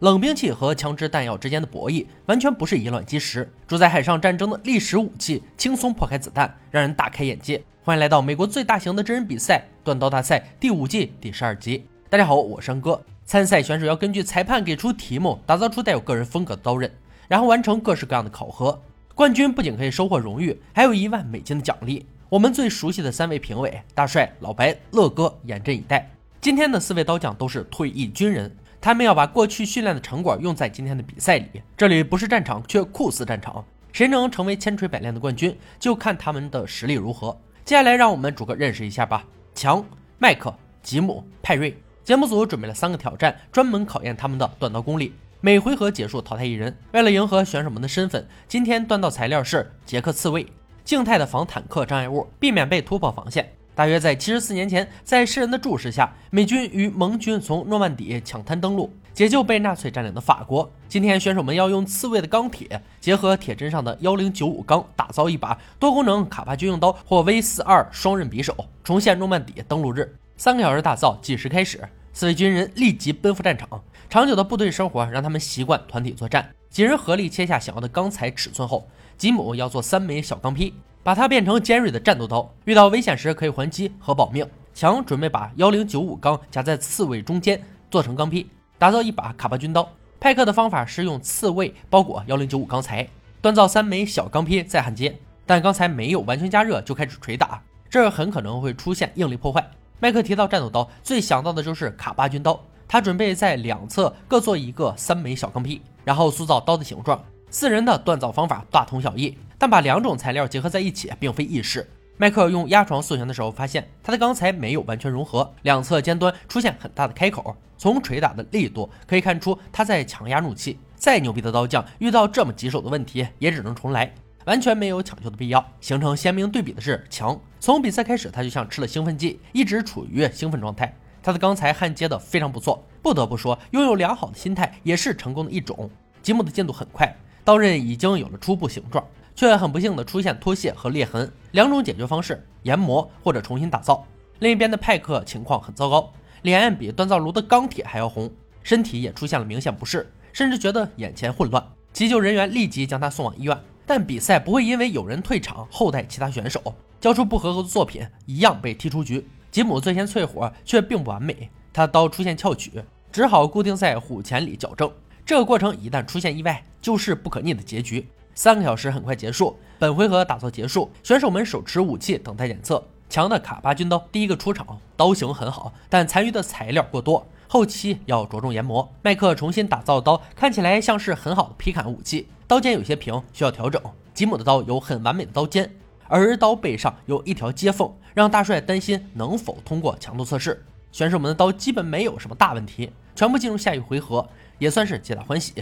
冷兵器和枪支弹药之间的博弈完全不是以卵击石，主宰海上战争的历史武器轻松破开子弹，让人大开眼界。欢迎来到美国最大型的真人比赛——断刀大赛第五季第十二集。大家好，我是安哥。参赛选手要根据裁判给出题目，打造出带有个人风格的刀刃，然后完成各式各样的考核。冠军不仅可以收获荣誉，还有一万美金的奖励。我们最熟悉的三位评委：大帅、老白、乐哥，严阵以待。今天的四位刀匠都是退役军人。他们要把过去训练的成果用在今天的比赛里。这里不是战场，却酷似战场。谁能成为千锤百炼的冠军，就看他们的实力如何。接下来，让我们逐个认识一下吧。强、麦克、吉姆、派瑞。节目组准备了三个挑战，专门考验他们的断刀功力。每回合结束淘汰一人。为了迎合选手们的身份，今天断刀材料是捷克刺猬，静态的防坦克障碍物，避免被突破防线。大约在七十四年前，在世人的注视下，美军与盟军从诺曼底抢滩登陆，解救被纳粹占领的法国。今天，选手们要用刺猬的钢铁结合铁砧上的幺零九五钢，打造一把多功能卡帕军用刀或 V 四二双刃匕首，重现诺曼底登陆日。三个小时打造计时开始，四位军人立即奔赴战场。长久的部队生活让他们习惯团体作战。几人合力切下想要的钢材尺寸后，吉姆要做三枚小钢坯。把它变成尖锐的战斗刀，遇到危险时可以还击和保命。强准备把幺零九五钢夹在刺猬中间，做成钢坯，打造一把卡巴军刀。派克的方法是用刺猬包裹幺零九五钢材，锻造三枚小钢坯再焊接。但刚才没有完全加热就开始捶打，这很可能会出现应力破坏。麦克提到战斗刀，最想到的就是卡巴军刀。他准备在两侧各做一个三枚小钢坯，然后塑造刀的形状。四人的锻造方法大同小异。但把两种材料结合在一起并非易事。迈克用压床塑形的时候，发现他的钢材没有完全融合，两侧尖端出现很大的开口。从捶打的力度可以看出他在强压怒气。再牛逼的刀匠遇到这么棘手的问题，也只能重来，完全没有抢救的必要。形成鲜明对比的是强，从比赛开始他就像吃了兴奋剂，一直处于兴奋状态。他的钢材焊接的非常不错，不得不说，拥有良好的心态也是成功的一种。吉姆的进度很快，刀刃已经有了初步形状。却很不幸的出现脱屑和裂痕，两种解决方式：研磨或者重新打造。另一边的派克情况很糟糕，脸比锻造炉的钢铁还要红，身体也出现了明显不适，甚至觉得眼前混乱。急救人员立即将他送往医院，但比赛不会因为有人退场后代其他选手，交出不合格的作品一样被踢出局。吉姆最先淬火却并不完美，他的刀出现翘曲，只好固定在虎钳里矫正。这个过程一旦出现意外，就是不可逆的结局。三个小时很快结束，本回合打造结束，选手们手持武器等待检测。强的卡巴军刀第一个出场，刀型很好，但残余的材料过多，后期要着重研磨。麦克重新打造的刀看起来像是很好的劈砍武器，刀尖有些平，需要调整。吉姆的刀有很完美的刀尖，而刀背上有一条接缝，让大帅担心能否通过强度测试。选手们的刀基本没有什么大问题，全部进入下一回合，也算是皆大欢喜。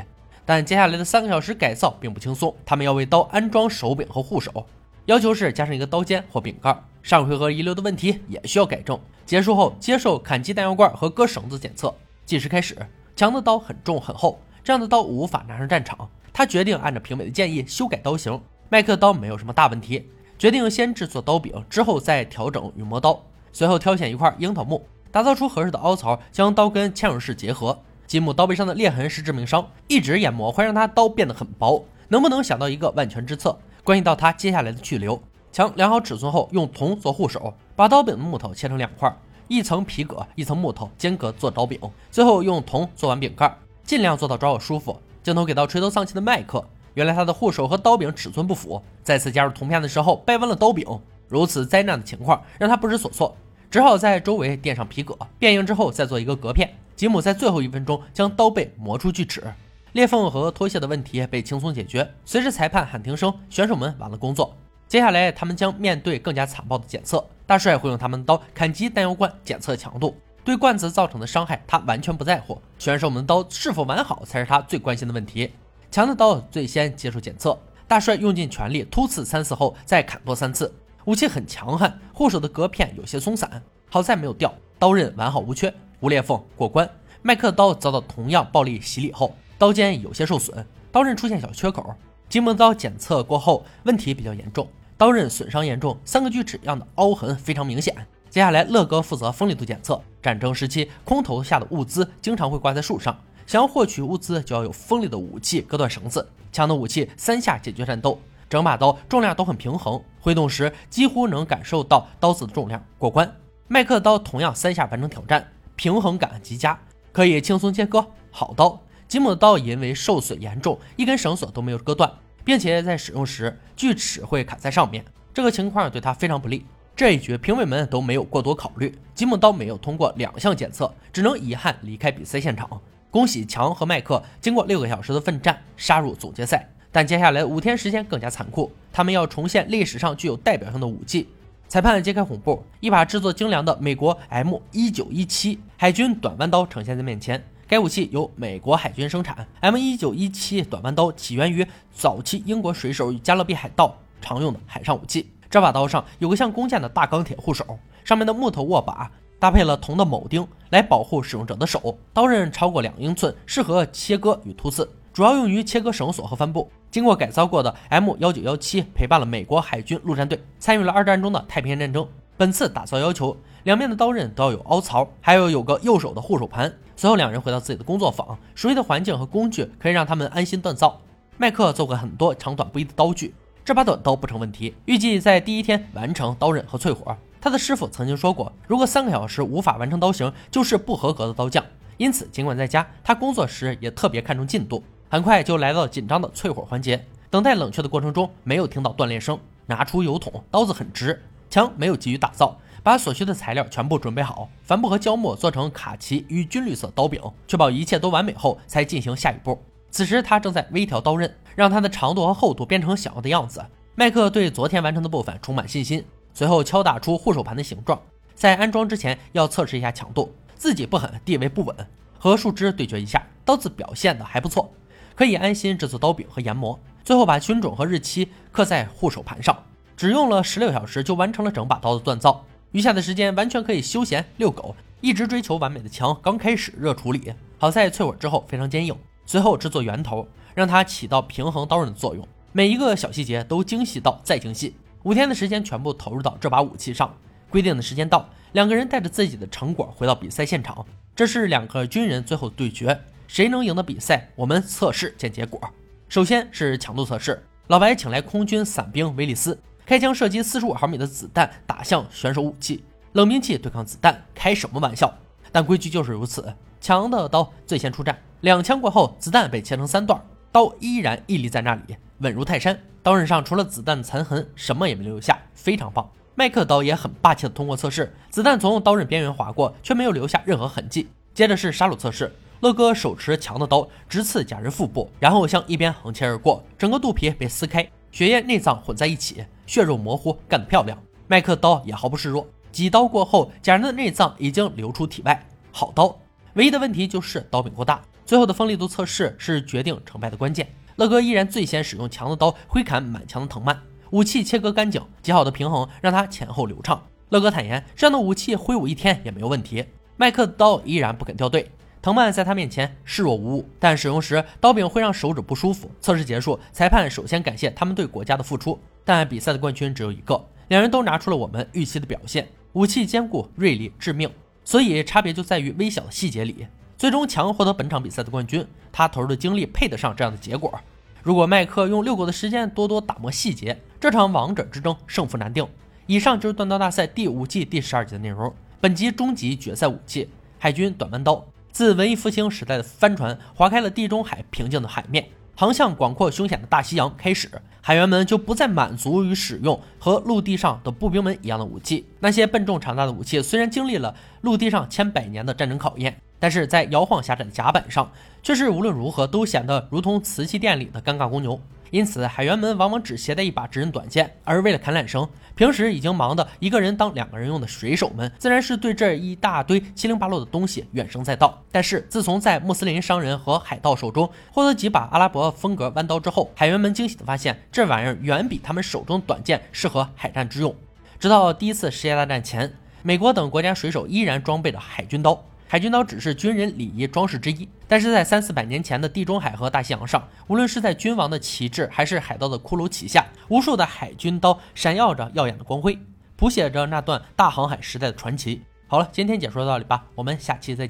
但接下来的三个小时改造并不轻松，他们要为刀安装手柄和护手，要求是加上一个刀尖或柄盖。上回合遗留的问题也需要改正。结束后接受砍击弹药罐和割绳子检测。计时开始。强的刀很重很厚，这样的刀无法拿上战场。他决定按照评委的建议修改刀型。麦克刀没有什么大问题，决定先制作刀柄，之后再调整与磨刀。随后挑选一块樱桃木，打造出合适的凹槽，将刀跟嵌入式结合。吉姆刀背上的裂痕是致命伤，一直研磨会让他刀变得很薄。能不能想到一个万全之策，关系到他接下来的去留。强量好尺寸后，用铜做护手，把刀柄的木头切成两块，一层皮革，一层木头，间隔做刀柄。最后用铜做完柄盖，尽量做到抓握舒服。镜头给到垂头丧气的麦克，原来他的护手和刀柄尺寸不符，再次加入铜片的时候掰弯了刀柄。如此灾难的情况让他不知所措，只好在周围垫上皮革，变硬之后再做一个隔片。吉姆在最后一分钟将刀背磨出锯齿，裂缝和脱屑的问题被轻松解决。随着裁判喊停声，选手们完了工作。接下来，他们将面对更加残暴的检测。大帅会用他们的刀砍击弹药罐，检测强度。对罐子造成的伤害，他完全不在乎。选手们的刀是否完好，才是他最关心的问题。强的刀最先接受检测。大帅用尽全力突刺三次后，再砍多三次。武器很强悍，护手的隔片有些松散，好在没有掉，刀刃完好无缺。无裂缝过关，麦克的刀遭到同样暴力洗礼后，刀尖有些受损，刀刃出现小缺口。吉姆的刀检测过后，问题比较严重，刀刃损伤严重，三个锯齿样的凹痕非常明显。接下来，乐哥负责锋利度检测。战争时期，空投下的物资经常会挂在树上，想要获取物资，就要有锋利的武器割断绳子，强的武器三下解决战斗。整把刀重量都很平衡，挥动时几乎能感受到刀子的重量，过关。麦克刀同样三下完成挑战，平衡感极佳，可以轻松切割。好刀。吉姆的刀因为受损严重，一根绳索都没有割断，并且在使用时锯齿会卡在上面，这个情况对他非常不利。这一局评委们都没有过多考虑，吉姆刀没有通过两项检测，只能遗憾离开比赛现场。恭喜强和麦克经过六个小时的奋战杀入总决赛，但接下来五天时间更加残酷，他们要重现历史上具有代表性的武器。裁判揭开红布，一把制作精良的美国 M 一九一七海军短弯刀呈现在面前。该武器由美国海军生产。M 一九一七短弯刀起源于早期英国水手与加勒比海盗常用的海上武器。这把刀上有个像弓箭的大钢铁护手，上面的木头握把搭配了铜的铆钉来保护使用者的手。刀刃超过两英寸，适合切割与突刺，主要用于切割绳索和帆布。经过改造过的 M 幺九幺七陪伴了美国海军陆战队，参与了二战中的太平洋战争。本次打造要求两面的刀刃都要有凹槽，还有有个右手的护手盘。随后两人回到自己的工作坊，熟悉的环境和工具可以让他们安心锻造。麦克做过很多长短不一的刀具。这把短刀不成问题，预计在第一天完成刀刃和淬火。他的师傅曾经说过，如果三个小时无法完成刀型，就是不合格的刀匠。因此，尽管在家，他工作时也特别看重进度。很快就来到紧张的淬火环节，等待冷却的过程中，没有听到断裂声。拿出油桶，刀子很直。强没有急于打造，把所需的材料全部准备好，帆布和胶墨做成卡其与军绿色刀柄，确保一切都完美后，才进行下一步。此时他正在微调刀刃，让它的长度和厚度变成想要的样子。麦克对昨天完成的部分充满信心，随后敲打出护手盘的形状。在安装之前要测试一下强度，自己不狠，地位不稳，和树枝对决一下，刀子表现的还不错，可以安心制作刀柄和研磨。最后把军种和日期刻在护手盘上，只用了十六小时就完成了整把刀的锻造，余下的时间完全可以休闲遛狗。一直追求完美的枪刚开始热处理，好在淬火之后非常坚硬。随后制作圆头，让它起到平衡刀刃的作用，每一个小细节都精细到再精细。五天的时间全部投入到这把武器上。规定的时间到，两个人带着自己的成果回到比赛现场。这是两个军人最后对决，谁能赢得比赛？我们测试见结果。首先是强度测试，老白请来空军伞兵威利斯，开枪射击四十五毫米的子弹打向选手武器，冷兵器对抗子弹，开什么玩笑？但规矩就是如此，强的刀最先出战。两枪过后，子弹被切成三段，刀依然屹立在那里，稳如泰山。刀刃上除了子弹残痕，什么也没留下，非常棒。麦克刀也很霸气的通过测试，子弹从刀刃边缘划过，却没有留下任何痕迹。接着是杀戮测试，乐哥手持强的刀直刺假人腹部，然后向一边横切而过，整个肚皮被撕开，血液内脏混在一起，血肉模糊，干得漂亮。麦克刀也毫不示弱，几刀过后，假人的内脏已经流出体外，好刀。唯一的问题就是刀柄过大。最后的锋利度测试是决定成败的关键。乐哥依然最先使用强的刀挥砍满墙的藤蔓，武器切割干净，极好的平衡让他前后流畅。乐哥坦言，这样的武器挥舞一天也没有问题。麦克刀依然不肯掉队，藤蔓在他面前视若无物，但使用时刀柄会让手指不舒服。测试结束，裁判首先感谢他们对国家的付出，但比赛的冠军只有一个，两人都拿出了我们预期的表现，武器坚固、锐利、致命，所以差别就在于微小的细节里。最终，强获得本场比赛的冠军。他投入的精力配得上这样的结果。如果麦克用遛狗的时间多多打磨细节，这场王者之争胜负难定。以上就是断刀大赛第五季第十二集的内容。本集终极决赛武器——海军短弯刀，自文艺复兴时代的帆船划开了地中海平静的海面。航向广阔凶险的大西洋开始，海员们就不再满足于使用和陆地上的步兵们一样的武器。那些笨重长大的武器虽然经历了陆地上千百年的战争考验，但是在摇晃狭窄的甲板上，却是无论如何都显得如同瓷器店里的尴尬公牛。因此，海员们往往只携带一把直刃短剑，而为了砍缆绳，平时已经忙得一个人当两个人用的水手们，自然是对这一大堆七零八落的东西怨声载道。但是，自从在穆斯林商人和海盗手中获得几把阿拉伯风格弯刀之后，海员们惊喜地发现，这玩意儿远比他们手中短剑适合海战之用。直到第一次世界大战前，美国等国家水手依然装备着海军刀。海军刀只是军人礼仪装饰之一，但是在三四百年前的地中海和大西洋上，无论是在君王的旗帜，还是海盗的骷髅旗下，无数的海军刀闪耀着耀眼的光辉，谱写着那段大航海时代的传奇。好了，今天解说到这里吧，我们下期再见。